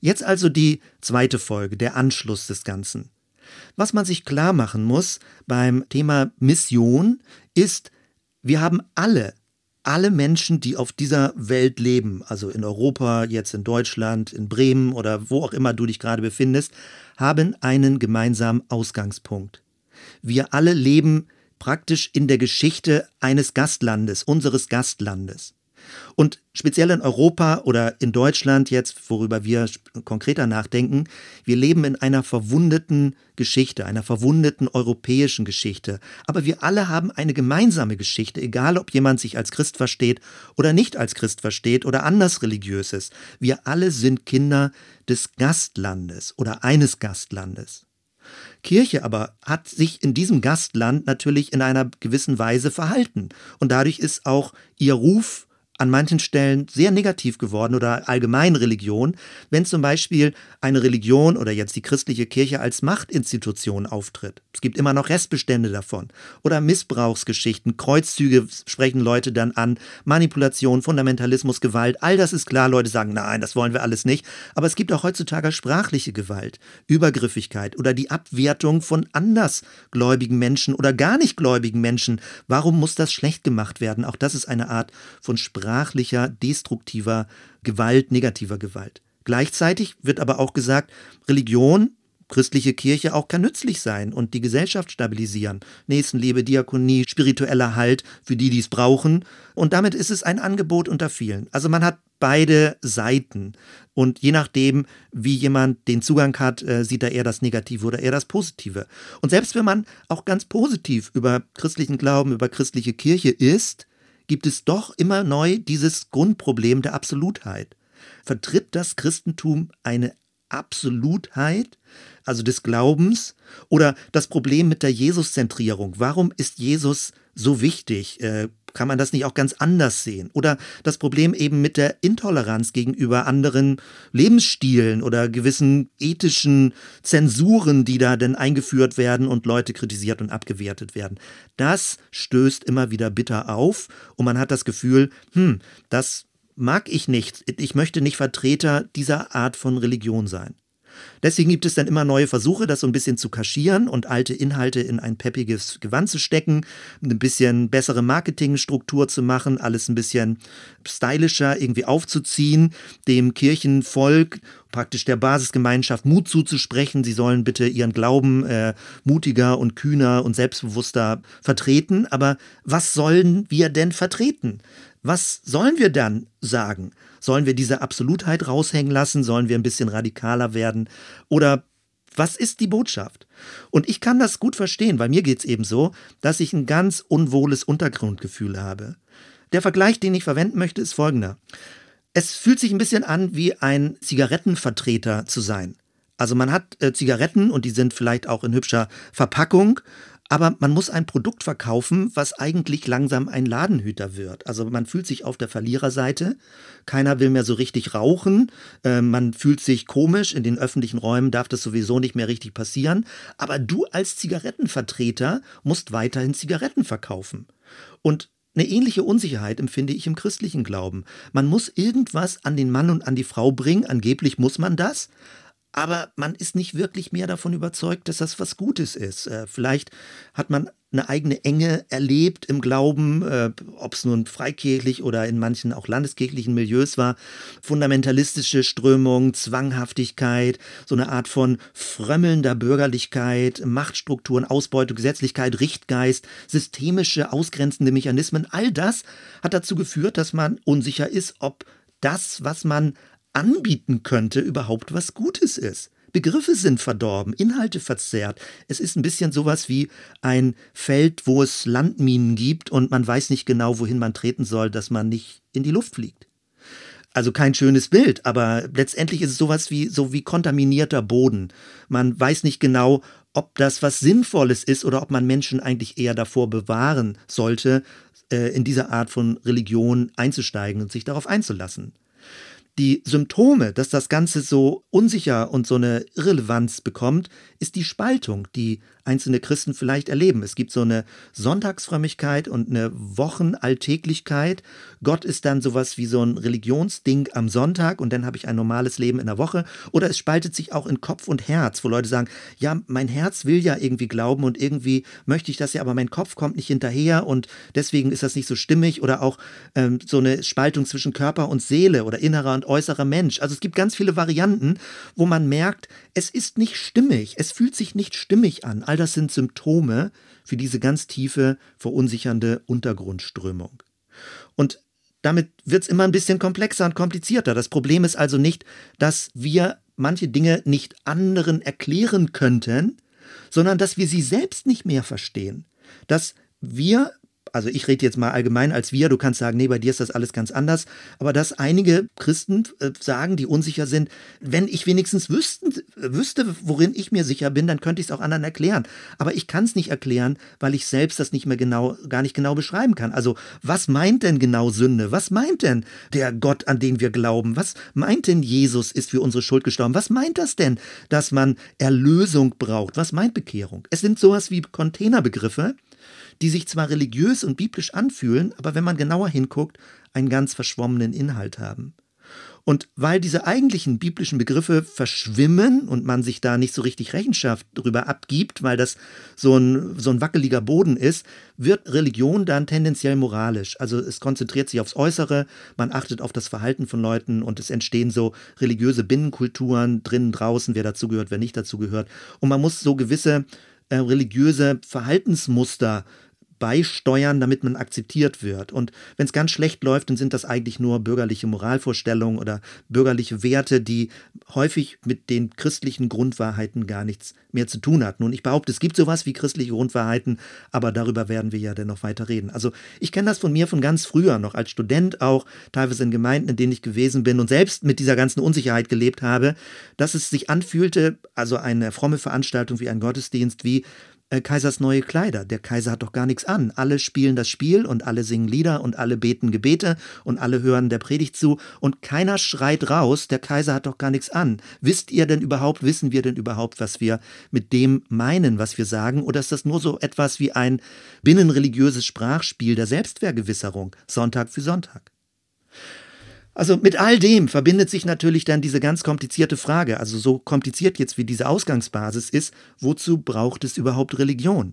Jetzt also die zweite Folge, der Anschluss des Ganzen. Was man sich klar machen muss beim Thema Mission ist, wir haben alle, alle Menschen, die auf dieser Welt leben, also in Europa, jetzt in Deutschland, in Bremen oder wo auch immer du dich gerade befindest, haben einen gemeinsamen Ausgangspunkt. Wir alle leben praktisch in der Geschichte eines Gastlandes, unseres Gastlandes. Und speziell in Europa oder in Deutschland jetzt, worüber wir konkreter nachdenken, wir leben in einer verwundeten Geschichte, einer verwundeten europäischen Geschichte. Aber wir alle haben eine gemeinsame Geschichte, egal ob jemand sich als Christ versteht oder nicht als Christ versteht oder anders religiös ist. Wir alle sind Kinder des Gastlandes oder eines Gastlandes. Kirche aber hat sich in diesem Gastland natürlich in einer gewissen Weise verhalten. Und dadurch ist auch ihr Ruf an manchen Stellen sehr negativ geworden oder allgemein Religion, wenn zum Beispiel eine Religion oder jetzt die christliche Kirche als Machtinstitution auftritt. Es gibt immer noch Restbestände davon. Oder Missbrauchsgeschichten, Kreuzzüge sprechen Leute dann an, Manipulation, Fundamentalismus, Gewalt, all das ist klar. Leute sagen, nein, das wollen wir alles nicht. Aber es gibt auch heutzutage sprachliche Gewalt, Übergriffigkeit oder die Abwertung von andersgläubigen Menschen oder gar nicht gläubigen Menschen. Warum muss das schlecht gemacht werden? Auch das ist eine Art von Sprache sprachlicher, destruktiver Gewalt, negativer Gewalt. Gleichzeitig wird aber auch gesagt, Religion, christliche Kirche auch kann nützlich sein und die Gesellschaft stabilisieren. Nächstenliebe, Diakonie, spiritueller Halt für die, die es brauchen. Und damit ist es ein Angebot unter vielen. Also man hat beide Seiten. Und je nachdem, wie jemand den Zugang hat, äh, sieht er eher das Negative oder eher das Positive. Und selbst wenn man auch ganz positiv über christlichen Glauben, über christliche Kirche ist, gibt es doch immer neu dieses Grundproblem der Absolutheit. Vertritt das Christentum eine Absolutheit, also des Glaubens, oder das Problem mit der Jesuszentrierung? Warum ist Jesus so wichtig? Kann man das nicht auch ganz anders sehen? Oder das Problem eben mit der Intoleranz gegenüber anderen Lebensstilen oder gewissen ethischen Zensuren, die da denn eingeführt werden und Leute kritisiert und abgewertet werden. Das stößt immer wieder bitter auf und man hat das Gefühl, hm, das mag ich nicht. Ich möchte nicht Vertreter dieser Art von Religion sein. Deswegen gibt es dann immer neue Versuche, das so ein bisschen zu kaschieren und alte Inhalte in ein peppiges Gewand zu stecken, ein bisschen bessere Marketingstruktur zu machen, alles ein bisschen stylischer irgendwie aufzuziehen, dem Kirchenvolk praktisch der Basisgemeinschaft Mut zuzusprechen. Sie sollen bitte ihren Glauben äh, mutiger und kühner und selbstbewusster vertreten. Aber was sollen wir denn vertreten? Was sollen wir dann sagen? Sollen wir diese Absolutheit raushängen lassen? Sollen wir ein bisschen radikaler werden? Oder was ist die Botschaft? Und ich kann das gut verstehen, weil mir geht es eben so, dass ich ein ganz unwohles Untergrundgefühl habe. Der Vergleich, den ich verwenden möchte, ist folgender. Es fühlt sich ein bisschen an, wie ein Zigarettenvertreter zu sein. Also man hat äh, Zigaretten und die sind vielleicht auch in hübscher Verpackung aber man muss ein Produkt verkaufen, was eigentlich langsam ein Ladenhüter wird. Also man fühlt sich auf der Verliererseite, keiner will mehr so richtig rauchen, äh, man fühlt sich komisch, in den öffentlichen Räumen darf das sowieso nicht mehr richtig passieren, aber du als Zigarettenvertreter musst weiterhin Zigaretten verkaufen. Und eine ähnliche Unsicherheit empfinde ich im christlichen Glauben. Man muss irgendwas an den Mann und an die Frau bringen, angeblich muss man das, aber man ist nicht wirklich mehr davon überzeugt, dass das was Gutes ist. Äh, vielleicht hat man eine eigene Enge erlebt im Glauben, äh, ob es nun freikirchlich oder in manchen auch landeskirchlichen Milieus war, fundamentalistische Strömung, Zwanghaftigkeit, so eine Art von frömmelnder Bürgerlichkeit, Machtstrukturen, Ausbeutung, Gesetzlichkeit, Richtgeist, systemische ausgrenzende Mechanismen, all das hat dazu geführt, dass man unsicher ist, ob das, was man anbieten könnte, überhaupt was Gutes ist. Begriffe sind verdorben, Inhalte verzerrt. Es ist ein bisschen sowas wie ein Feld, wo es Landminen gibt und man weiß nicht genau, wohin man treten soll, dass man nicht in die Luft fliegt. Also kein schönes Bild, aber letztendlich ist es sowas wie so wie kontaminierter Boden. Man weiß nicht genau, ob das was Sinnvolles ist oder ob man Menschen eigentlich eher davor bewahren sollte, äh, in diese Art von Religion einzusteigen und sich darauf einzulassen. Die Symptome, dass das Ganze so unsicher und so eine Irrelevanz bekommt, ist die Spaltung, die einzelne Christen vielleicht erleben. Es gibt so eine Sonntagsfrömmigkeit und eine Wochenalltäglichkeit. Gott ist dann sowas wie so ein Religionsding am Sonntag und dann habe ich ein normales Leben in der Woche. Oder es spaltet sich auch in Kopf und Herz, wo Leute sagen, ja, mein Herz will ja irgendwie glauben und irgendwie möchte ich das ja, aber mein Kopf kommt nicht hinterher und deswegen ist das nicht so stimmig. Oder auch ähm, so eine Spaltung zwischen Körper und Seele oder innerer und äußerer Mensch. Also es gibt ganz viele Varianten, wo man merkt, es ist nicht stimmig, es fühlt sich nicht stimmig an. All das sind Symptome für diese ganz tiefe, verunsichernde Untergrundströmung. Und damit wird es immer ein bisschen komplexer und komplizierter. Das Problem ist also nicht, dass wir manche Dinge nicht anderen erklären könnten, sondern dass wir sie selbst nicht mehr verstehen. Dass wir also ich rede jetzt mal allgemein als wir, du kannst sagen, nee, bei dir ist das alles ganz anders, aber dass einige Christen äh, sagen, die unsicher sind, wenn ich wenigstens wüssten, wüsste, worin ich mir sicher bin, dann könnte ich es auch anderen erklären. Aber ich kann es nicht erklären, weil ich selbst das nicht mehr genau, gar nicht genau beschreiben kann. Also was meint denn genau Sünde? Was meint denn der Gott, an den wir glauben? Was meint denn Jesus ist für unsere Schuld gestorben? Was meint das denn, dass man Erlösung braucht? Was meint Bekehrung? Es sind sowas wie Containerbegriffe, die sich zwar religiös und biblisch anfühlen, aber wenn man genauer hinguckt, einen ganz verschwommenen Inhalt haben. Und weil diese eigentlichen biblischen Begriffe verschwimmen und man sich da nicht so richtig Rechenschaft darüber abgibt, weil das so ein, so ein wackeliger Boden ist, wird Religion dann tendenziell moralisch. Also es konzentriert sich aufs Äußere, man achtet auf das Verhalten von Leuten und es entstehen so religiöse Binnenkulturen drinnen, draußen, wer dazugehört, wer nicht dazugehört. Und man muss so gewisse äh, religiöse Verhaltensmuster beisteuern, damit man akzeptiert wird. Und wenn es ganz schlecht läuft, dann sind das eigentlich nur bürgerliche Moralvorstellungen oder bürgerliche Werte, die häufig mit den christlichen Grundwahrheiten gar nichts mehr zu tun hatten. Und ich behaupte, es gibt sowas wie christliche Grundwahrheiten, aber darüber werden wir ja dann noch weiter reden. Also ich kenne das von mir von ganz früher, noch als Student auch, teilweise in Gemeinden, in denen ich gewesen bin und selbst mit dieser ganzen Unsicherheit gelebt habe, dass es sich anfühlte, also eine fromme Veranstaltung wie ein Gottesdienst, wie äh, Kaisers neue Kleider. Der Kaiser hat doch gar nichts an. Alle spielen das Spiel und alle singen Lieder und alle beten Gebete und alle hören der Predigt zu und keiner schreit raus, der Kaiser hat doch gar nichts an. Wisst ihr denn überhaupt, wissen wir denn überhaupt, was wir mit dem meinen, was wir sagen? Oder ist das nur so etwas wie ein binnenreligiöses Sprachspiel der Selbstvergewisserung, Sonntag für Sonntag? Also mit all dem verbindet sich natürlich dann diese ganz komplizierte Frage, also so kompliziert jetzt wie diese Ausgangsbasis ist, wozu braucht es überhaupt Religion?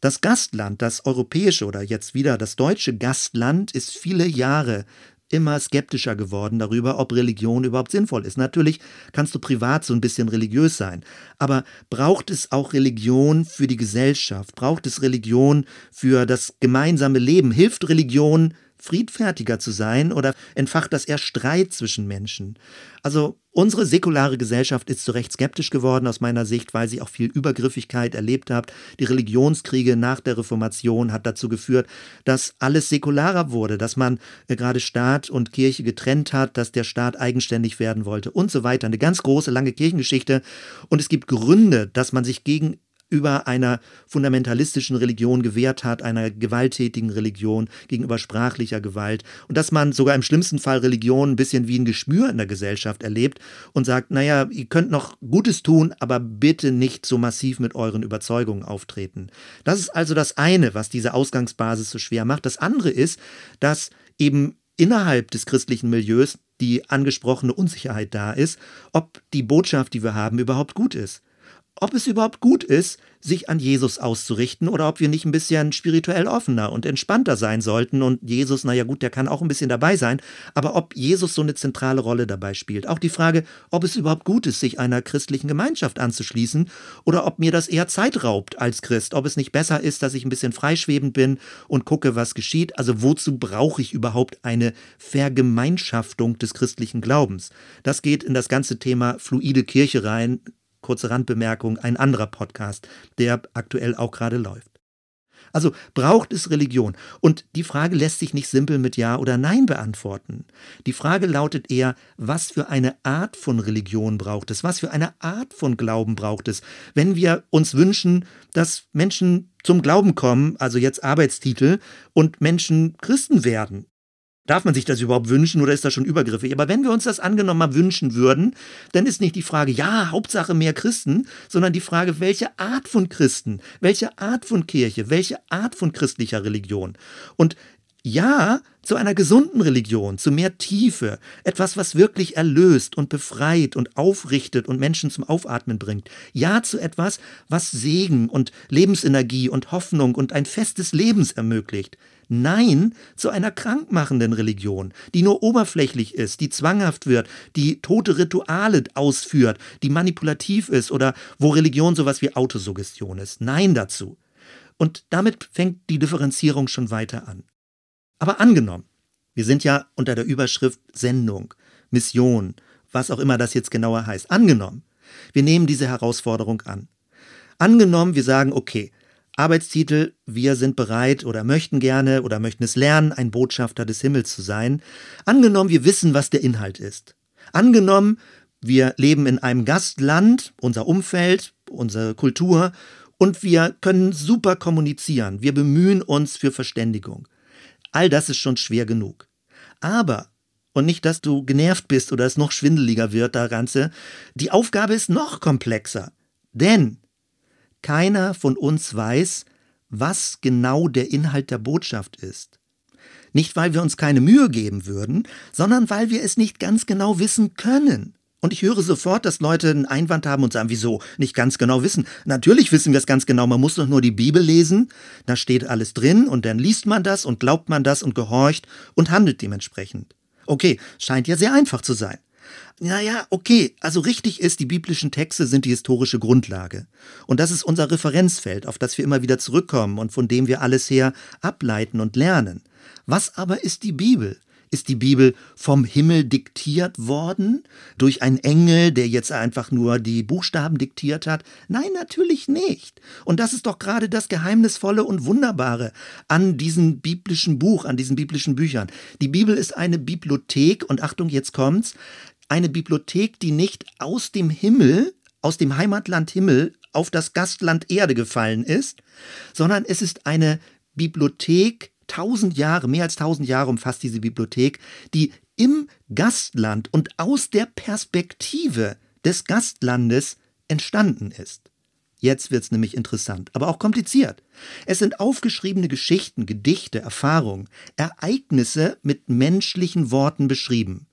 Das Gastland, das europäische oder jetzt wieder das deutsche Gastland, ist viele Jahre immer skeptischer geworden darüber, ob Religion überhaupt sinnvoll ist. Natürlich kannst du privat so ein bisschen religiös sein, aber braucht es auch Religion für die Gesellschaft? Braucht es Religion für das gemeinsame Leben? Hilft Religion friedfertiger zu sein oder entfacht das eher Streit zwischen Menschen? Also unsere säkulare Gesellschaft ist zu Recht skeptisch geworden aus meiner Sicht, weil sie auch viel Übergriffigkeit erlebt hat. Die Religionskriege nach der Reformation hat dazu geführt, dass alles säkularer wurde, dass man äh, gerade Staat und Kirche getrennt hat, dass der Staat eigenständig werden wollte und so weiter. Eine ganz große, lange Kirchengeschichte. Und es gibt Gründe, dass man sich gegen gegenüber einer fundamentalistischen Religion gewehrt hat, einer gewalttätigen Religion, gegenüber sprachlicher Gewalt. Und dass man sogar im schlimmsten Fall Religion ein bisschen wie ein Geschmür in der Gesellschaft erlebt und sagt, naja, ihr könnt noch Gutes tun, aber bitte nicht so massiv mit euren Überzeugungen auftreten. Das ist also das eine, was diese Ausgangsbasis so schwer macht. Das andere ist, dass eben innerhalb des christlichen Milieus die angesprochene Unsicherheit da ist, ob die Botschaft, die wir haben, überhaupt gut ist ob es überhaupt gut ist, sich an Jesus auszurichten oder ob wir nicht ein bisschen spirituell offener und entspannter sein sollten. Und Jesus, naja gut, der kann auch ein bisschen dabei sein, aber ob Jesus so eine zentrale Rolle dabei spielt. Auch die Frage, ob es überhaupt gut ist, sich einer christlichen Gemeinschaft anzuschließen oder ob mir das eher Zeit raubt als Christ. Ob es nicht besser ist, dass ich ein bisschen freischwebend bin und gucke, was geschieht. Also wozu brauche ich überhaupt eine Vergemeinschaftung des christlichen Glaubens? Das geht in das ganze Thema fluide Kirche rein kurze Randbemerkung, ein anderer Podcast, der aktuell auch gerade läuft. Also braucht es Religion? Und die Frage lässt sich nicht simpel mit Ja oder Nein beantworten. Die Frage lautet eher, was für eine Art von Religion braucht es? Was für eine Art von Glauben braucht es? Wenn wir uns wünschen, dass Menschen zum Glauben kommen, also jetzt Arbeitstitel, und Menschen Christen werden, Darf man sich das überhaupt wünschen oder ist das schon übergriffig? Aber wenn wir uns das angenommen mal wünschen würden, dann ist nicht die Frage, ja, Hauptsache mehr Christen, sondern die Frage, welche Art von Christen, welche Art von Kirche, welche Art von christlicher Religion. Und ja, zu einer gesunden Religion, zu mehr Tiefe, etwas, was wirklich erlöst und befreit und aufrichtet und Menschen zum Aufatmen bringt. Ja, zu etwas, was Segen und Lebensenergie und Hoffnung und ein festes Lebens ermöglicht. Nein zu einer krankmachenden Religion, die nur oberflächlich ist, die zwanghaft wird, die tote Rituale ausführt, die manipulativ ist oder wo Religion sowas wie Autosuggestion ist. Nein dazu. Und damit fängt die Differenzierung schon weiter an. Aber angenommen, wir sind ja unter der Überschrift Sendung, Mission, was auch immer das jetzt genauer heißt. Angenommen, wir nehmen diese Herausforderung an. Angenommen, wir sagen, okay, Arbeitstitel, wir sind bereit oder möchten gerne oder möchten es lernen, ein Botschafter des Himmels zu sein. Angenommen, wir wissen, was der Inhalt ist. Angenommen, wir leben in einem Gastland, unser Umfeld, unsere Kultur, und wir können super kommunizieren. Wir bemühen uns für Verständigung. All das ist schon schwer genug. Aber, und nicht, dass du genervt bist oder es noch schwindeliger wird, da Ganze, die Aufgabe ist noch komplexer. Denn keiner von uns weiß, was genau der Inhalt der Botschaft ist. Nicht, weil wir uns keine Mühe geben würden, sondern weil wir es nicht ganz genau wissen können. Und ich höre sofort, dass Leute einen Einwand haben und sagen, wieso nicht ganz genau wissen. Natürlich wissen wir es ganz genau, man muss doch nur die Bibel lesen, da steht alles drin und dann liest man das und glaubt man das und gehorcht und handelt dementsprechend. Okay, scheint ja sehr einfach zu sein. Naja, okay, also richtig ist, die biblischen Texte sind die historische Grundlage. Und das ist unser Referenzfeld, auf das wir immer wieder zurückkommen und von dem wir alles her ableiten und lernen. Was aber ist die Bibel? Ist die Bibel vom Himmel diktiert worden? Durch einen Engel, der jetzt einfach nur die Buchstaben diktiert hat? Nein, natürlich nicht. Und das ist doch gerade das Geheimnisvolle und Wunderbare an diesem biblischen Buch, an diesen biblischen Büchern. Die Bibel ist eine Bibliothek und Achtung, jetzt kommt's, eine Bibliothek, die nicht aus dem Himmel, aus dem Heimatland Himmel auf das Gastland Erde gefallen ist, sondern es ist eine Bibliothek, tausend Jahre, mehr als tausend Jahre umfasst diese Bibliothek, die im Gastland und aus der Perspektive des Gastlandes entstanden ist. Jetzt wird es nämlich interessant, aber auch kompliziert. Es sind aufgeschriebene Geschichten, Gedichte, Erfahrungen, Ereignisse mit menschlichen Worten beschrieben.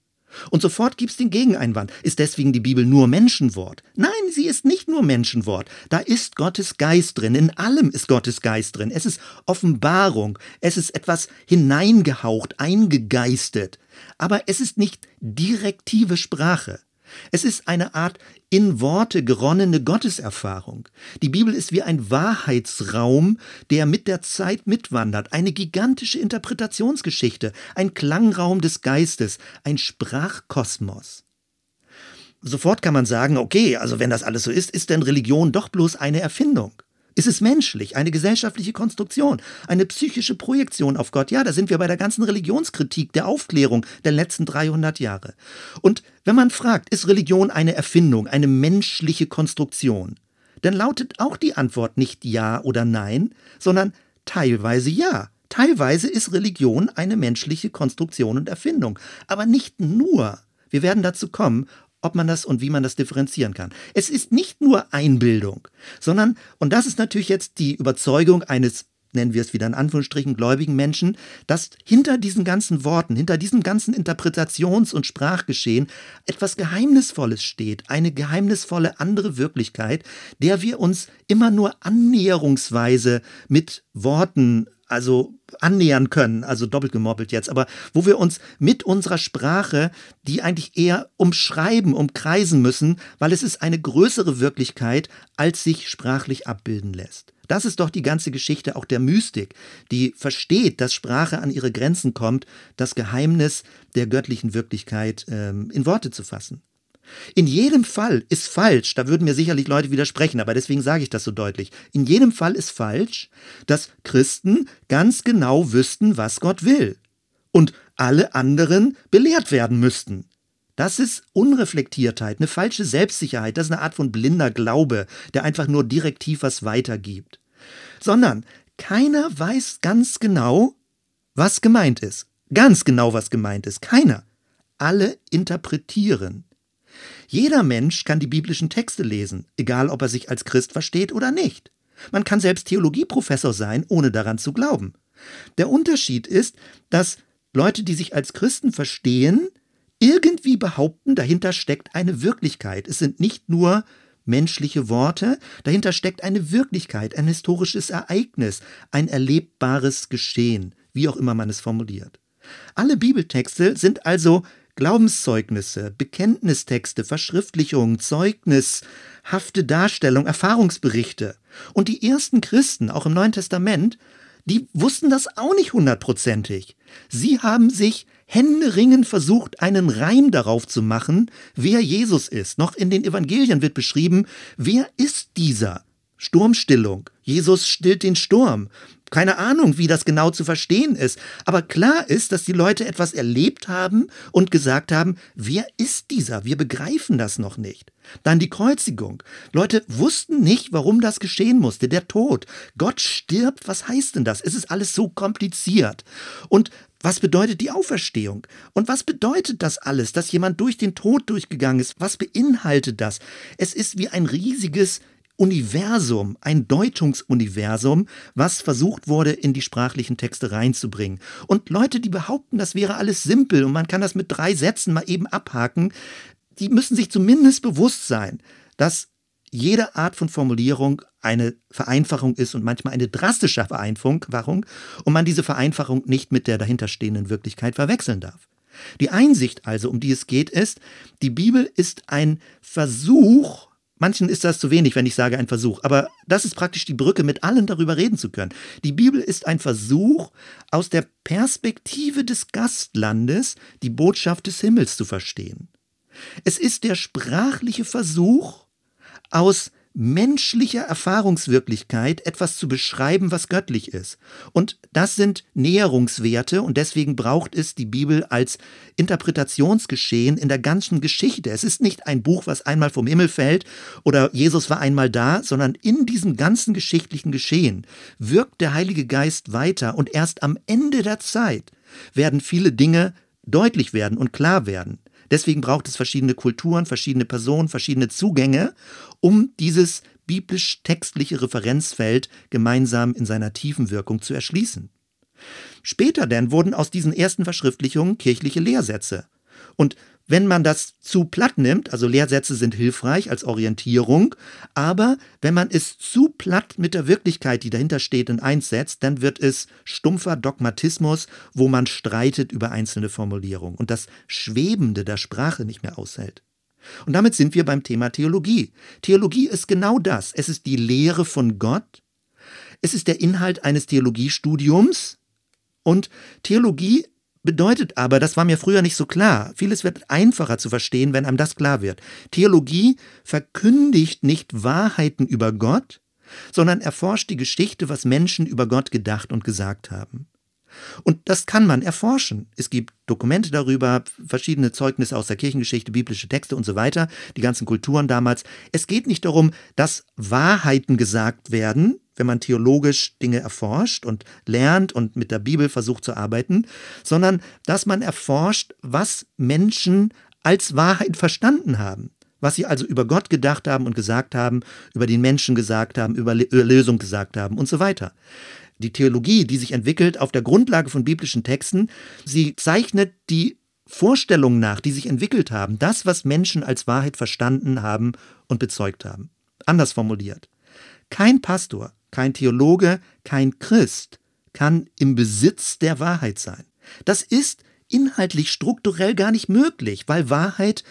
Und sofort gibt's den Gegeneinwand. Ist deswegen die Bibel nur Menschenwort? Nein, sie ist nicht nur Menschenwort. Da ist Gottes Geist drin. In allem ist Gottes Geist drin. Es ist Offenbarung. Es ist etwas hineingehaucht, eingegeistet. Aber es ist nicht direktive Sprache. Es ist eine Art in Worte geronnene Gotteserfahrung. Die Bibel ist wie ein Wahrheitsraum, der mit der Zeit mitwandert, eine gigantische Interpretationsgeschichte, ein Klangraum des Geistes, ein Sprachkosmos. Sofort kann man sagen, okay, also wenn das alles so ist, ist denn Religion doch bloß eine Erfindung? Ist es menschlich, eine gesellschaftliche Konstruktion, eine psychische Projektion auf Gott? Ja, da sind wir bei der ganzen Religionskritik der Aufklärung der letzten 300 Jahre. Und wenn man fragt, ist Religion eine Erfindung, eine menschliche Konstruktion, dann lautet auch die Antwort nicht ja oder nein, sondern teilweise ja. Teilweise ist Religion eine menschliche Konstruktion und Erfindung, aber nicht nur. Wir werden dazu kommen, ob man das und wie man das differenzieren kann. Es ist nicht nur Einbildung, sondern, und das ist natürlich jetzt die Überzeugung eines nennen wir es wieder in Anführungsstrichen, gläubigen Menschen, dass hinter diesen ganzen Worten, hinter diesem ganzen Interpretations- und Sprachgeschehen etwas Geheimnisvolles steht, eine geheimnisvolle andere Wirklichkeit, der wir uns immer nur annäherungsweise mit Worten also annähern können, also doppelt gemoppelt jetzt, aber wo wir uns mit unserer Sprache, die eigentlich eher umschreiben, umkreisen müssen, weil es ist eine größere Wirklichkeit, als sich sprachlich abbilden lässt. Das ist doch die ganze Geschichte auch der Mystik, die versteht, dass Sprache an ihre Grenzen kommt, das Geheimnis der göttlichen Wirklichkeit ähm, in Worte zu fassen. In jedem Fall ist falsch, da würden mir sicherlich Leute widersprechen, aber deswegen sage ich das so deutlich. In jedem Fall ist falsch, dass Christen ganz genau wüssten, was Gott will und alle anderen belehrt werden müssten. Das ist Unreflektiertheit, eine falsche Selbstsicherheit, das ist eine Art von blinder Glaube, der einfach nur direktiv was weitergibt. Sondern keiner weiß ganz genau, was gemeint ist. ganz genau, was gemeint ist. Keiner. Alle interpretieren. Jeder Mensch kann die biblischen Texte lesen, egal ob er sich als Christ versteht oder nicht. Man kann selbst Theologieprofessor sein, ohne daran zu glauben. Der Unterschied ist, dass Leute, die sich als Christen verstehen, irgendwie behaupten, dahinter steckt eine Wirklichkeit. Es sind nicht nur menschliche Worte, dahinter steckt eine Wirklichkeit, ein historisches Ereignis, ein erlebbares Geschehen, wie auch immer man es formuliert. Alle Bibeltexte sind also Glaubenszeugnisse, Bekenntnistexte, Verschriftlichungen, Zeugnishafte Darstellung, Erfahrungsberichte. Und die ersten Christen, auch im Neuen Testament, die wussten das auch nicht hundertprozentig. Sie haben sich händeringend versucht, einen Reim darauf zu machen, wer Jesus ist. Noch in den Evangelien wird beschrieben, wer ist dieser? Sturmstillung. Jesus stillt den Sturm. Keine Ahnung, wie das genau zu verstehen ist. Aber klar ist, dass die Leute etwas erlebt haben und gesagt haben, wer ist dieser? Wir begreifen das noch nicht. Dann die Kreuzigung. Leute wussten nicht, warum das geschehen musste. Der Tod. Gott stirbt. Was heißt denn das? Es ist alles so kompliziert. Und was bedeutet die Auferstehung? Und was bedeutet das alles, dass jemand durch den Tod durchgegangen ist? Was beinhaltet das? Es ist wie ein riesiges Universum, ein Deutungsuniversum, was versucht wurde, in die sprachlichen Texte reinzubringen. Und Leute, die behaupten, das wäre alles simpel und man kann das mit drei Sätzen mal eben abhaken, die müssen sich zumindest bewusst sein, dass jede Art von Formulierung eine Vereinfachung ist und manchmal eine drastische Vereinfachung und man diese Vereinfachung nicht mit der dahinterstehenden Wirklichkeit verwechseln darf. Die Einsicht also, um die es geht, ist, die Bibel ist ein Versuch, Manchen ist das zu wenig, wenn ich sage ein Versuch, aber das ist praktisch die Brücke, mit allen darüber reden zu können. Die Bibel ist ein Versuch, aus der Perspektive des Gastlandes die Botschaft des Himmels zu verstehen. Es ist der sprachliche Versuch, aus menschlicher Erfahrungswirklichkeit etwas zu beschreiben, was göttlich ist. Und das sind Näherungswerte und deswegen braucht es die Bibel als Interpretationsgeschehen in der ganzen Geschichte. Es ist nicht ein Buch, was einmal vom Himmel fällt oder Jesus war einmal da, sondern in diesem ganzen geschichtlichen Geschehen wirkt der Heilige Geist weiter und erst am Ende der Zeit werden viele Dinge deutlich werden und klar werden. Deswegen braucht es verschiedene Kulturen, verschiedene Personen, verschiedene Zugänge, um dieses biblisch-textliche Referenzfeld gemeinsam in seiner tiefen Wirkung zu erschließen. Später denn wurden aus diesen ersten Verschriftlichungen kirchliche Lehrsätze. Und wenn man das zu platt nimmt, also Lehrsätze sind hilfreich als Orientierung, aber wenn man es zu platt mit der Wirklichkeit, die dahinter steht, in eins setzt, dann wird es stumpfer Dogmatismus, wo man streitet über einzelne Formulierungen und das Schwebende der Sprache nicht mehr aushält. Und damit sind wir beim Thema Theologie. Theologie ist genau das. Es ist die Lehre von Gott. Es ist der Inhalt eines Theologiestudiums. Und Theologie Bedeutet aber, das war mir früher nicht so klar, vieles wird einfacher zu verstehen, wenn einem das klar wird. Theologie verkündigt nicht Wahrheiten über Gott, sondern erforscht die Geschichte, was Menschen über Gott gedacht und gesagt haben. Und das kann man erforschen. Es gibt Dokumente darüber, verschiedene Zeugnisse aus der Kirchengeschichte, biblische Texte und so weiter, die ganzen Kulturen damals. Es geht nicht darum, dass Wahrheiten gesagt werden, wenn man theologisch Dinge erforscht und lernt und mit der Bibel versucht zu arbeiten, sondern dass man erforscht, was Menschen als Wahrheit verstanden haben. Was sie also über Gott gedacht haben und gesagt haben, über den Menschen gesagt haben, über Lösung gesagt haben und so weiter. Die Theologie, die sich entwickelt auf der Grundlage von biblischen Texten, sie zeichnet die Vorstellungen nach, die sich entwickelt haben, das, was Menschen als Wahrheit verstanden haben und bezeugt haben. Anders formuliert. Kein Pastor, kein Theologe, kein Christ kann im Besitz der Wahrheit sein. Das ist inhaltlich strukturell gar nicht möglich, weil Wahrheit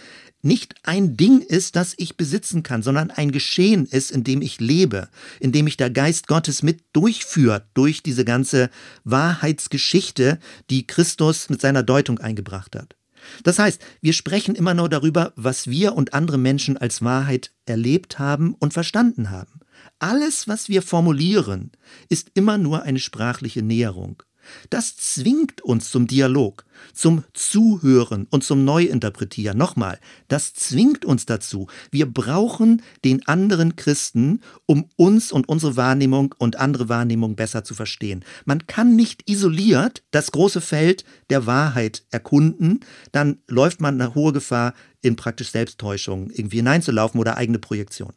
nicht ein Ding ist, das ich besitzen kann, sondern ein Geschehen ist, in dem ich lebe, in dem mich der Geist Gottes mit durchführt durch diese ganze Wahrheitsgeschichte, die Christus mit seiner Deutung eingebracht hat. Das heißt, wir sprechen immer nur darüber, was wir und andere Menschen als Wahrheit erlebt haben und verstanden haben. Alles, was wir formulieren, ist immer nur eine sprachliche Näherung. Das zwingt uns zum Dialog, zum Zuhören und zum Neuinterpretieren. Nochmal, das zwingt uns dazu. Wir brauchen den anderen Christen, um uns und unsere Wahrnehmung und andere Wahrnehmung besser zu verstehen. Man kann nicht isoliert das große Feld der Wahrheit erkunden, dann läuft man eine hohe Gefahr, in praktisch Selbsttäuschung irgendwie hineinzulaufen oder eigene Projektion.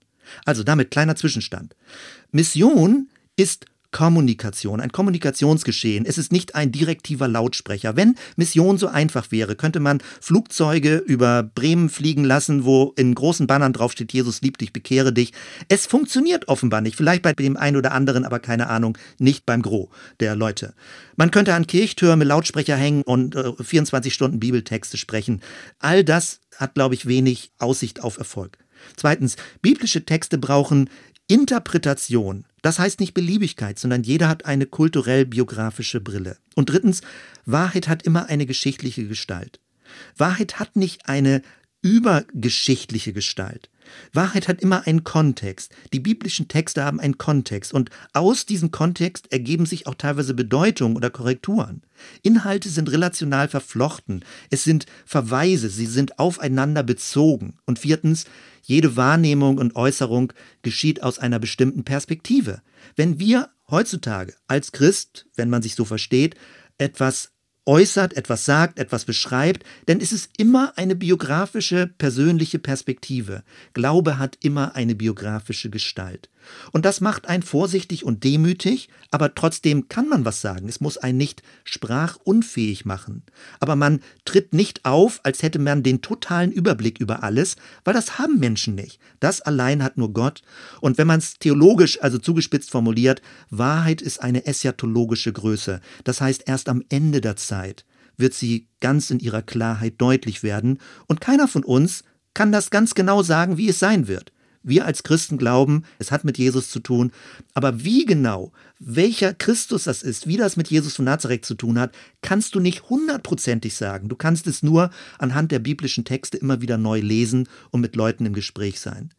Also damit kleiner Zwischenstand. Mission ist Kommunikation, ein Kommunikationsgeschehen. Es ist nicht ein direktiver Lautsprecher. Wenn Mission so einfach wäre, könnte man Flugzeuge über Bremen fliegen lassen, wo in großen Bannern draufsteht, Jesus liebt dich, bekehre dich. Es funktioniert offenbar nicht. Vielleicht bei dem einen oder anderen, aber keine Ahnung, nicht beim Gros der Leute. Man könnte an Kirchtürme Lautsprecher hängen und äh, 24 Stunden Bibeltexte sprechen. All das hat, glaube ich, wenig Aussicht auf Erfolg. Zweitens, biblische Texte brauchen Interpretation. Das heißt nicht Beliebigkeit, sondern jeder hat eine kulturell-biografische Brille. Und drittens, Wahrheit hat immer eine geschichtliche Gestalt. Wahrheit hat nicht eine übergeschichtliche Gestalt. Wahrheit hat immer einen Kontext. Die biblischen Texte haben einen Kontext und aus diesem Kontext ergeben sich auch teilweise Bedeutungen oder Korrekturen. Inhalte sind relational verflochten. Es sind Verweise, sie sind aufeinander bezogen. Und viertens, jede Wahrnehmung und Äußerung geschieht aus einer bestimmten Perspektive. Wenn wir heutzutage als Christ, wenn man sich so versteht, etwas äußert, etwas sagt, etwas beschreibt, denn es ist immer eine biografische, persönliche Perspektive. Glaube hat immer eine biografische Gestalt. Und das macht einen vorsichtig und demütig, aber trotzdem kann man was sagen. Es muss einen nicht sprachunfähig machen. Aber man tritt nicht auf, als hätte man den totalen Überblick über alles, weil das haben Menschen nicht. Das allein hat nur Gott. Und wenn man es theologisch, also zugespitzt formuliert, Wahrheit ist eine eschatologische Größe. Das heißt, erst am Ende der Zeit wird sie ganz in ihrer Klarheit deutlich werden. Und keiner von uns kann das ganz genau sagen, wie es sein wird. Wir als Christen glauben, es hat mit Jesus zu tun. Aber wie genau, welcher Christus das ist, wie das mit Jesus von Nazareth zu tun hat, kannst du nicht hundertprozentig sagen. Du kannst es nur anhand der biblischen Texte immer wieder neu lesen und mit Leuten im Gespräch sein.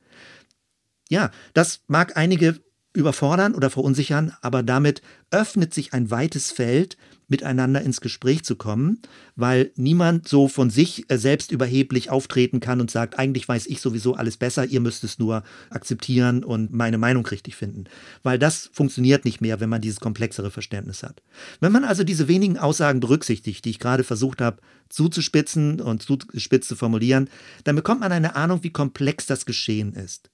Ja, das mag einige überfordern oder verunsichern, aber damit öffnet sich ein weites Feld, miteinander ins Gespräch zu kommen, weil niemand so von sich äh, selbst überheblich auftreten kann und sagt, eigentlich weiß ich sowieso alles besser, ihr müsst es nur akzeptieren und meine Meinung richtig finden. Weil das funktioniert nicht mehr, wenn man dieses komplexere Verständnis hat. Wenn man also diese wenigen Aussagen berücksichtigt, die ich gerade versucht habe zuzuspitzen und zuspitz zu formulieren, dann bekommt man eine Ahnung, wie komplex das Geschehen ist.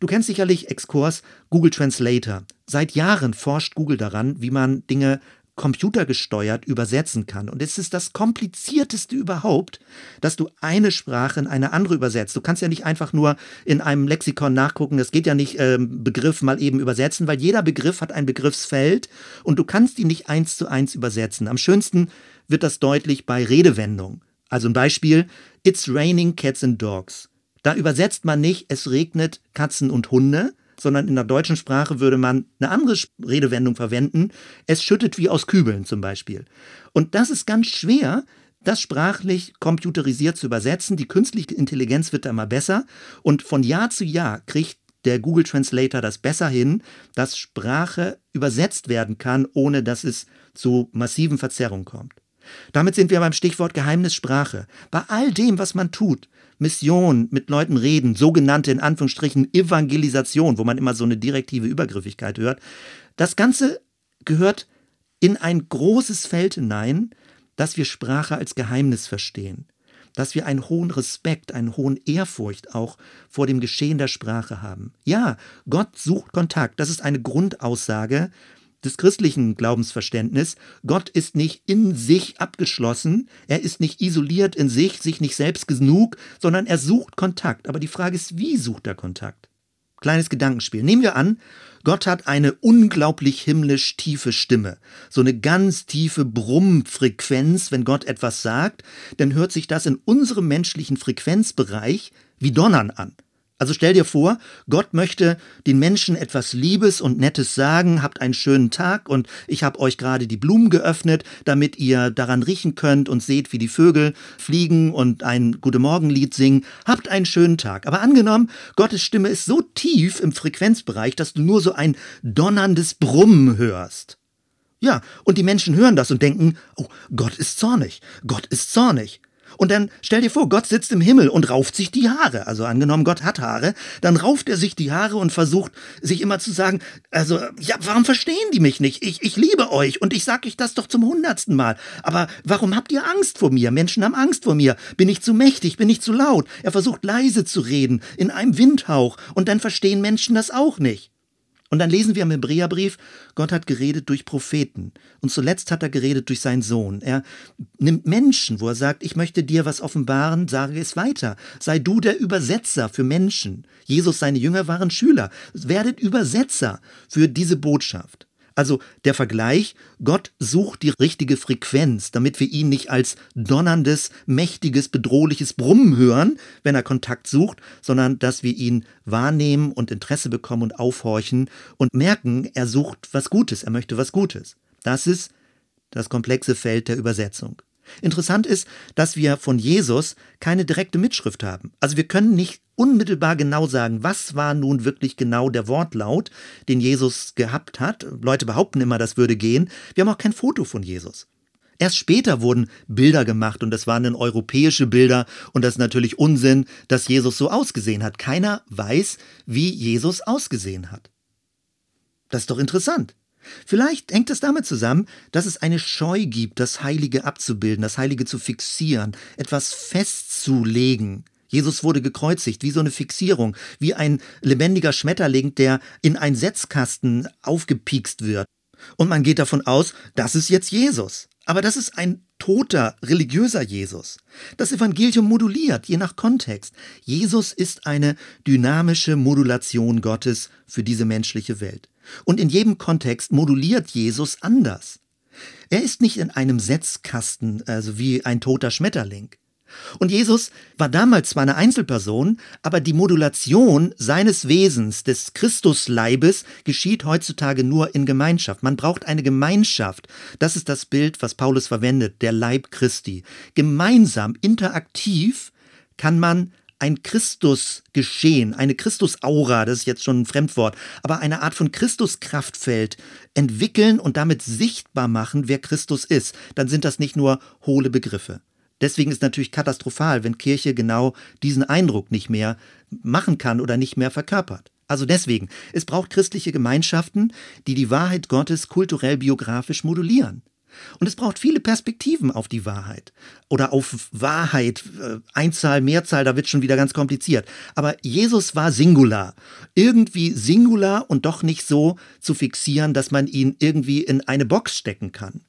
Du kennst sicherlich Exkurs Google Translator. Seit Jahren forscht Google daran, wie man Dinge computergesteuert übersetzen kann. Und es ist das komplizierteste überhaupt, dass du eine Sprache in eine andere übersetzt. Du kannst ja nicht einfach nur in einem Lexikon nachgucken, das geht ja nicht äh, Begriff mal eben übersetzen, weil jeder Begriff hat ein Begriffsfeld und du kannst ihn nicht eins zu eins übersetzen. Am schönsten wird das deutlich bei Redewendungen. Also ein Beispiel, It's raining cats and dogs. Da übersetzt man nicht, es regnet Katzen und Hunde, sondern in der deutschen Sprache würde man eine andere Redewendung verwenden. Es schüttet wie aus Kübeln zum Beispiel. Und das ist ganz schwer, das sprachlich computerisiert zu übersetzen. Die künstliche Intelligenz wird da immer besser und von Jahr zu Jahr kriegt der Google Translator das besser hin, dass Sprache übersetzt werden kann, ohne dass es zu massiven Verzerrungen kommt. Damit sind wir beim Stichwort Geheimnissprache. Bei all dem, was man tut, Mission, mit Leuten reden, sogenannte in Anführungsstrichen Evangelisation, wo man immer so eine direktive Übergriffigkeit hört. Das Ganze gehört in ein großes Feld hinein, dass wir Sprache als Geheimnis verstehen, dass wir einen hohen Respekt, einen hohen Ehrfurcht auch vor dem Geschehen der Sprache haben. Ja, Gott sucht Kontakt, das ist eine Grundaussage des christlichen Glaubensverständnisses. Gott ist nicht in sich abgeschlossen, er ist nicht isoliert in sich, sich nicht selbst genug, sondern er sucht Kontakt. Aber die Frage ist, wie sucht er Kontakt? Kleines Gedankenspiel. Nehmen wir an, Gott hat eine unglaublich himmlisch tiefe Stimme, so eine ganz tiefe Brummfrequenz, wenn Gott etwas sagt, dann hört sich das in unserem menschlichen Frequenzbereich wie Donnern an. Also stell dir vor, Gott möchte den Menschen etwas Liebes und Nettes sagen, habt einen schönen Tag und ich habe euch gerade die Blumen geöffnet, damit ihr daran riechen könnt und seht, wie die Vögel fliegen und ein Gute Morgenlied singen. Habt einen schönen Tag. Aber angenommen, Gottes Stimme ist so tief im Frequenzbereich, dass du nur so ein donnerndes Brummen hörst. Ja, und die Menschen hören das und denken, oh, Gott ist zornig, Gott ist zornig. Und dann stell dir vor, Gott sitzt im Himmel und rauft sich die Haare. Also angenommen, Gott hat Haare, dann rauft er sich die Haare und versucht sich immer zu sagen, also, ja, warum verstehen die mich nicht? Ich, ich liebe euch und ich sag euch das doch zum hundertsten Mal. Aber warum habt ihr Angst vor mir? Menschen haben Angst vor mir. Bin ich zu mächtig? Bin ich zu laut? Er versucht leise zu reden, in einem Windhauch. Und dann verstehen Menschen das auch nicht. Und dann lesen wir im Hebräerbrief, Gott hat geredet durch Propheten. Und zuletzt hat er geredet durch seinen Sohn. Er nimmt Menschen, wo er sagt, ich möchte dir was offenbaren, sage es weiter. Sei du der Übersetzer für Menschen. Jesus, seine Jünger waren Schüler. Werdet Übersetzer für diese Botschaft. Also der Vergleich, Gott sucht die richtige Frequenz, damit wir ihn nicht als donnerndes, mächtiges, bedrohliches Brummen hören, wenn er Kontakt sucht, sondern dass wir ihn wahrnehmen und Interesse bekommen und aufhorchen und merken, er sucht was Gutes, er möchte was Gutes. Das ist das komplexe Feld der Übersetzung. Interessant ist, dass wir von Jesus keine direkte Mitschrift haben. Also wir können nicht unmittelbar genau sagen, was war nun wirklich genau der Wortlaut, den Jesus gehabt hat. Leute behaupten immer, das würde gehen. Wir haben auch kein Foto von Jesus. Erst später wurden Bilder gemacht und das waren dann europäische Bilder und das ist natürlich Unsinn, dass Jesus so ausgesehen hat. Keiner weiß, wie Jesus ausgesehen hat. Das ist doch interessant. Vielleicht hängt es damit zusammen, dass es eine Scheu gibt, das Heilige abzubilden, das Heilige zu fixieren, etwas festzulegen. Jesus wurde gekreuzigt, wie so eine Fixierung, wie ein lebendiger Schmetterling, der in einen Setzkasten aufgepiekst wird. Und man geht davon aus, das ist jetzt Jesus. Aber das ist ein toter, religiöser Jesus. Das Evangelium moduliert, je nach Kontext. Jesus ist eine dynamische Modulation Gottes für diese menschliche Welt. Und in jedem Kontext moduliert Jesus anders. Er ist nicht in einem Setzkasten, also wie ein toter Schmetterling. Und Jesus war damals zwar eine Einzelperson, aber die Modulation seines Wesens, des Christusleibes, geschieht heutzutage nur in Gemeinschaft. Man braucht eine Gemeinschaft. Das ist das Bild, was Paulus verwendet, der Leib Christi. Gemeinsam, interaktiv kann man ein Christusgeschehen, eine Christusaura, das ist jetzt schon ein Fremdwort, aber eine Art von Christuskraftfeld entwickeln und damit sichtbar machen, wer Christus ist, dann sind das nicht nur hohle Begriffe. Deswegen ist natürlich katastrophal, wenn Kirche genau diesen Eindruck nicht mehr machen kann oder nicht mehr verkörpert. Also deswegen, es braucht christliche Gemeinschaften, die die Wahrheit Gottes kulturell biografisch modulieren. Und es braucht viele Perspektiven auf die Wahrheit oder auf Wahrheit, äh, Einzahl, Mehrzahl, da wird schon wieder ganz kompliziert. Aber Jesus war Singular. Irgendwie Singular und doch nicht so zu fixieren, dass man ihn irgendwie in eine Box stecken kann.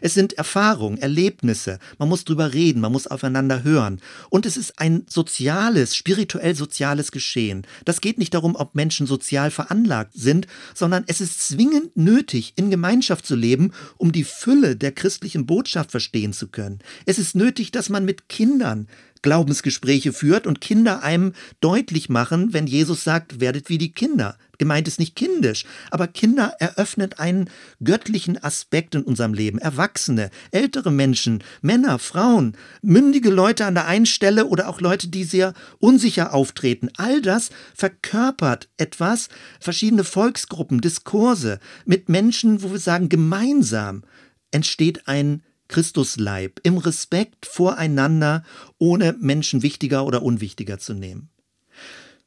Es sind Erfahrungen, Erlebnisse. Man muss drüber reden, man muss aufeinander hören. Und es ist ein soziales, spirituell soziales Geschehen. Das geht nicht darum, ob Menschen sozial veranlagt sind, sondern es ist zwingend nötig, in Gemeinschaft zu leben, um die Fülle der christlichen Botschaft verstehen zu können. Es ist nötig, dass man mit Kindern Glaubensgespräche führt und Kinder einem deutlich machen, wenn Jesus sagt, werdet wie die Kinder. Gemeint ist nicht kindisch, aber Kinder eröffnen einen göttlichen Aspekt in unserem Leben. Erwachsene, ältere Menschen, Männer, Frauen, mündige Leute an der einen Stelle oder auch Leute, die sehr unsicher auftreten. All das verkörpert etwas, verschiedene Volksgruppen, Diskurse mit Menschen, wo wir sagen, gemeinsam entsteht ein Christusleib, im Respekt voreinander, ohne Menschen wichtiger oder unwichtiger zu nehmen.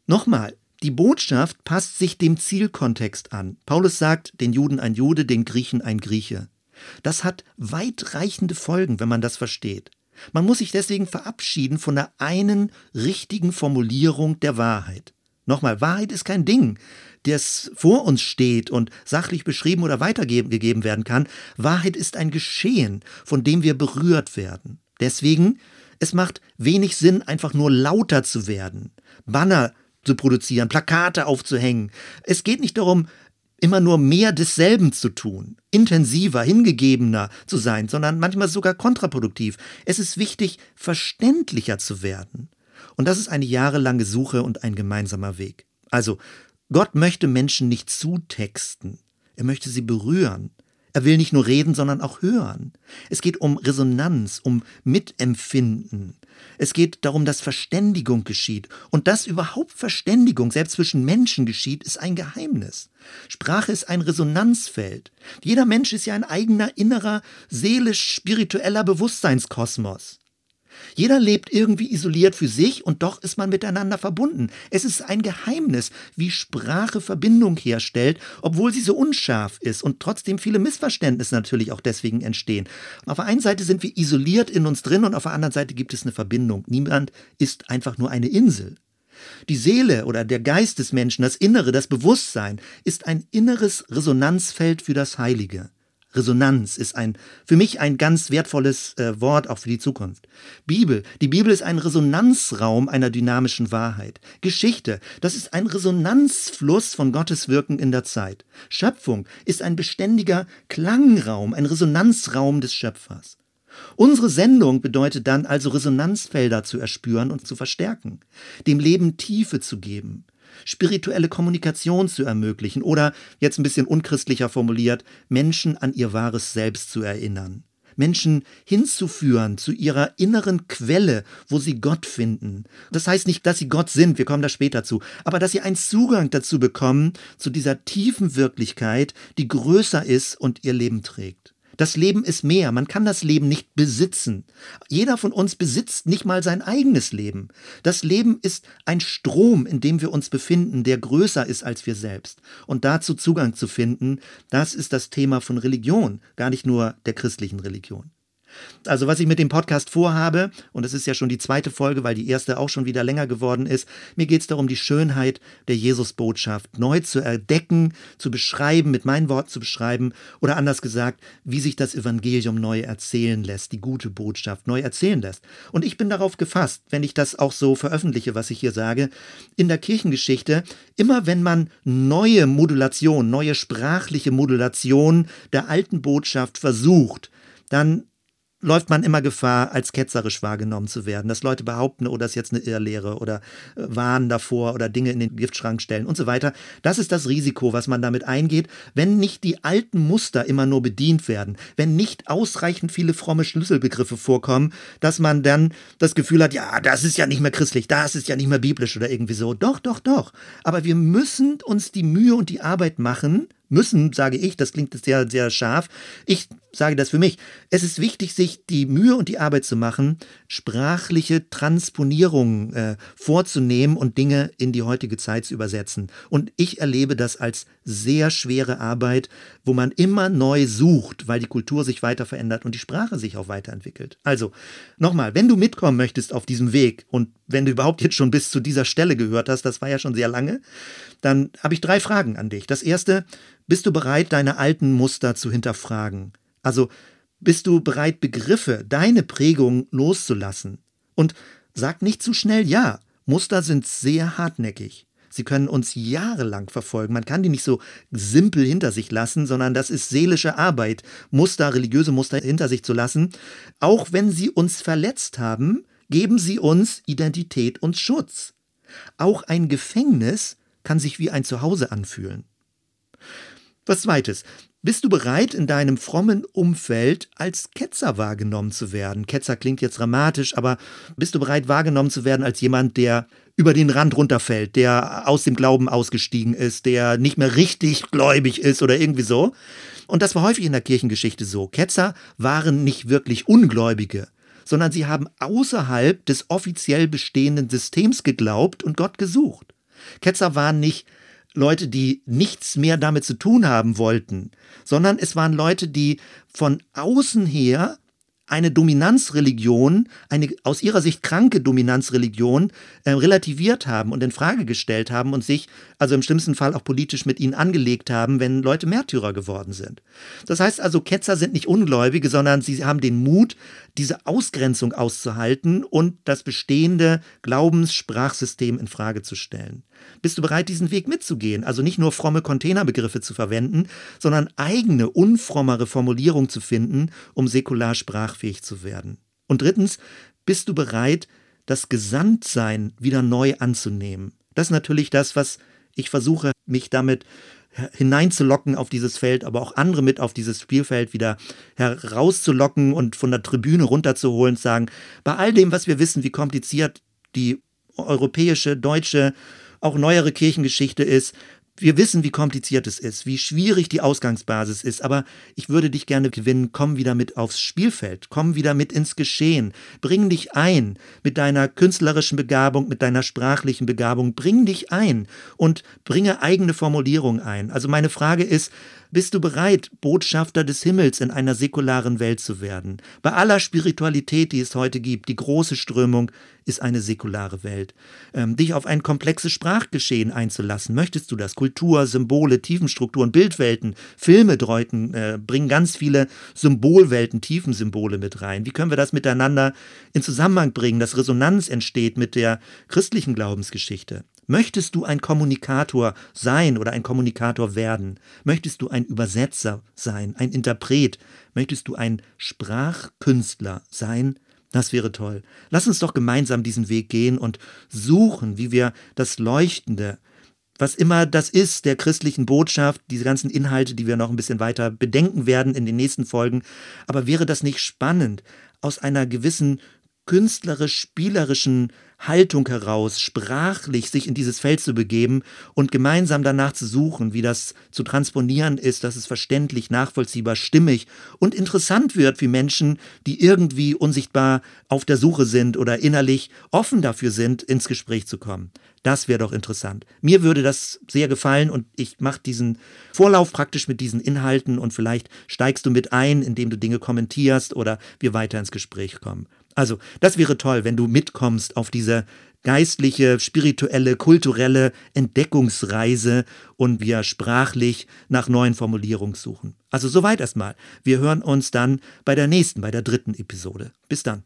Nochmal, die Botschaft passt sich dem Zielkontext an. Paulus sagt, den Juden ein Jude, den Griechen ein Grieche. Das hat weitreichende Folgen, wenn man das versteht. Man muss sich deswegen verabschieden von der einen richtigen Formulierung der Wahrheit. Nochmal, Wahrheit ist kein Ding, das vor uns steht und sachlich beschrieben oder weitergegeben werden kann. Wahrheit ist ein Geschehen, von dem wir berührt werden. Deswegen, es macht wenig Sinn, einfach nur lauter zu werden, Banner zu produzieren, Plakate aufzuhängen. Es geht nicht darum, immer nur mehr desselben zu tun, intensiver, hingegebener zu sein, sondern manchmal sogar kontraproduktiv. Es ist wichtig, verständlicher zu werden. Und das ist eine jahrelange Suche und ein gemeinsamer Weg. Also, Gott möchte Menschen nicht zutexten. Er möchte sie berühren. Er will nicht nur reden, sondern auch hören. Es geht um Resonanz, um Mitempfinden. Es geht darum, dass Verständigung geschieht. Und dass überhaupt Verständigung selbst zwischen Menschen geschieht, ist ein Geheimnis. Sprache ist ein Resonanzfeld. Jeder Mensch ist ja ein eigener innerer, seelisch-spiritueller Bewusstseinskosmos. Jeder lebt irgendwie isoliert für sich und doch ist man miteinander verbunden. Es ist ein Geheimnis, wie Sprache Verbindung herstellt, obwohl sie so unscharf ist und trotzdem viele Missverständnisse natürlich auch deswegen entstehen. Auf der einen Seite sind wir isoliert in uns drin und auf der anderen Seite gibt es eine Verbindung. Niemand ist einfach nur eine Insel. Die Seele oder der Geist des Menschen, das Innere, das Bewusstsein, ist ein inneres Resonanzfeld für das Heilige. Resonanz ist ein, für mich ein ganz wertvolles äh, Wort auch für die Zukunft. Bibel, die Bibel ist ein Resonanzraum einer dynamischen Wahrheit. Geschichte, das ist ein Resonanzfluss von Gottes Wirken in der Zeit. Schöpfung ist ein beständiger Klangraum, ein Resonanzraum des Schöpfers. Unsere Sendung bedeutet dann also Resonanzfelder zu erspüren und zu verstärken, dem Leben Tiefe zu geben spirituelle Kommunikation zu ermöglichen oder, jetzt ein bisschen unchristlicher formuliert, Menschen an ihr wahres Selbst zu erinnern. Menschen hinzuführen zu ihrer inneren Quelle, wo sie Gott finden. Das heißt nicht, dass sie Gott sind, wir kommen da später zu, aber dass sie einen Zugang dazu bekommen, zu dieser tiefen Wirklichkeit, die größer ist und ihr Leben trägt. Das Leben ist mehr. Man kann das Leben nicht besitzen. Jeder von uns besitzt nicht mal sein eigenes Leben. Das Leben ist ein Strom, in dem wir uns befinden, der größer ist als wir selbst. Und dazu Zugang zu finden, das ist das Thema von Religion, gar nicht nur der christlichen Religion. Also was ich mit dem Podcast vorhabe, und es ist ja schon die zweite Folge, weil die erste auch schon wieder länger geworden ist, mir geht es darum, die Schönheit der Jesusbotschaft neu zu erdecken, zu beschreiben, mit meinen Worten zu beschreiben, oder anders gesagt, wie sich das Evangelium neu erzählen lässt, die gute Botschaft neu erzählen lässt. Und ich bin darauf gefasst, wenn ich das auch so veröffentliche, was ich hier sage, in der Kirchengeschichte, immer wenn man neue Modulation, neue sprachliche Modulation der alten Botschaft versucht, dann läuft man immer Gefahr, als ketzerisch wahrgenommen zu werden. Dass Leute behaupten, oh, das ist jetzt eine Irrlehre oder äh, warnen davor oder Dinge in den Giftschrank stellen und so weiter. Das ist das Risiko, was man damit eingeht, wenn nicht die alten Muster immer nur bedient werden, wenn nicht ausreichend viele fromme Schlüsselbegriffe vorkommen, dass man dann das Gefühl hat, ja, das ist ja nicht mehr christlich, das ist ja nicht mehr biblisch oder irgendwie so. Doch, doch, doch. Aber wir müssen uns die Mühe und die Arbeit machen, müssen, sage ich, das klingt sehr, sehr scharf. Ich sage das für mich. Es ist wichtig, sich die Mühe und die Arbeit zu machen, sprachliche Transponierungen äh, vorzunehmen und Dinge in die heutige Zeit zu übersetzen. Und ich erlebe das als sehr schwere Arbeit, wo man immer neu sucht, weil die Kultur sich weiter verändert und die Sprache sich auch weiterentwickelt. Also, nochmal, wenn du mitkommen möchtest auf diesem Weg und wenn du überhaupt jetzt schon bis zu dieser Stelle gehört hast, das war ja schon sehr lange, dann habe ich drei Fragen an dich. Das erste, bist du bereit, deine alten Muster zu hinterfragen? Also bist du bereit, Begriffe, deine Prägung loszulassen? Und sag nicht zu schnell ja. Muster sind sehr hartnäckig. Sie können uns jahrelang verfolgen. Man kann die nicht so simpel hinter sich lassen, sondern das ist seelische Arbeit, Muster, religiöse Muster hinter sich zu lassen. Auch wenn sie uns verletzt haben, geben sie uns Identität und Schutz. Auch ein Gefängnis kann sich wie ein Zuhause anfühlen. Was zweites. Bist du bereit, in deinem frommen Umfeld als Ketzer wahrgenommen zu werden? Ketzer klingt jetzt dramatisch, aber bist du bereit, wahrgenommen zu werden als jemand, der über den Rand runterfällt, der aus dem Glauben ausgestiegen ist, der nicht mehr richtig gläubig ist oder irgendwie so? Und das war häufig in der Kirchengeschichte so. Ketzer waren nicht wirklich Ungläubige, sondern sie haben außerhalb des offiziell bestehenden Systems geglaubt und Gott gesucht. Ketzer waren nicht Leute, die nichts mehr damit zu tun haben wollten, sondern es waren Leute, die von außen her eine Dominanzreligion, eine aus ihrer Sicht kranke Dominanzreligion äh, relativiert haben und in Frage gestellt haben und sich also im schlimmsten Fall auch politisch mit ihnen angelegt haben, wenn Leute Märtyrer geworden sind. Das heißt also, Ketzer sind nicht Ungläubige, sondern sie haben den Mut, diese Ausgrenzung auszuhalten und das bestehende Glaubenssprachsystem in Frage zu stellen. Bist du bereit, diesen Weg mitzugehen? Also nicht nur fromme Containerbegriffe zu verwenden, sondern eigene, unfrommere Formulierungen zu finden, um säkular sprachfähig zu werden. Und drittens, bist du bereit, das Gesandtsein wieder neu anzunehmen? Das ist natürlich das, was ich versuche, mich damit hineinzulocken auf dieses Feld, aber auch andere mit auf dieses Spielfeld wieder herauszulocken und von der Tribüne runterzuholen und sagen, bei all dem, was wir wissen, wie kompliziert die europäische, deutsche, auch neuere Kirchengeschichte ist, wir wissen, wie kompliziert es ist, wie schwierig die Ausgangsbasis ist, aber ich würde dich gerne gewinnen. Komm wieder mit aufs Spielfeld, komm wieder mit ins Geschehen, bring dich ein mit deiner künstlerischen Begabung, mit deiner sprachlichen Begabung, bring dich ein und bringe eigene Formulierungen ein. Also meine Frage ist, bist du bereit, Botschafter des Himmels in einer säkularen Welt zu werden? Bei aller Spiritualität, die es heute gibt, die große Strömung ist eine säkulare Welt. Ähm, dich auf ein komplexes Sprachgeschehen einzulassen, möchtest du das? Kultur, Symbole, Tiefenstrukturen, Bildwelten, Filme deuten, äh, bringen ganz viele Symbolwelten, Tiefensymbole mit rein. Wie können wir das miteinander in Zusammenhang bringen, dass Resonanz entsteht mit der christlichen Glaubensgeschichte? Möchtest du ein Kommunikator sein oder ein Kommunikator werden? Möchtest du ein Übersetzer sein, ein Interpret? Möchtest du ein Sprachkünstler sein? Das wäre toll. Lass uns doch gemeinsam diesen Weg gehen und suchen, wie wir das Leuchtende, was immer das ist, der christlichen Botschaft, diese ganzen Inhalte, die wir noch ein bisschen weiter bedenken werden in den nächsten Folgen. Aber wäre das nicht spannend, aus einer gewissen künstlerisch-spielerischen Haltung heraus, sprachlich sich in dieses Feld zu begeben und gemeinsam danach zu suchen, wie das zu transponieren ist, dass es verständlich, nachvollziehbar, stimmig und interessant wird für Menschen, die irgendwie unsichtbar auf der Suche sind oder innerlich offen dafür sind, ins Gespräch zu kommen. Das wäre doch interessant. Mir würde das sehr gefallen und ich mache diesen Vorlauf praktisch mit diesen Inhalten und vielleicht steigst du mit ein, indem du Dinge kommentierst oder wir weiter ins Gespräch kommen. Also, das wäre toll, wenn du mitkommst auf diese geistliche, spirituelle, kulturelle Entdeckungsreise und wir sprachlich nach neuen Formulierungen suchen. Also soweit erstmal. Wir hören uns dann bei der nächsten, bei der dritten Episode. Bis dann.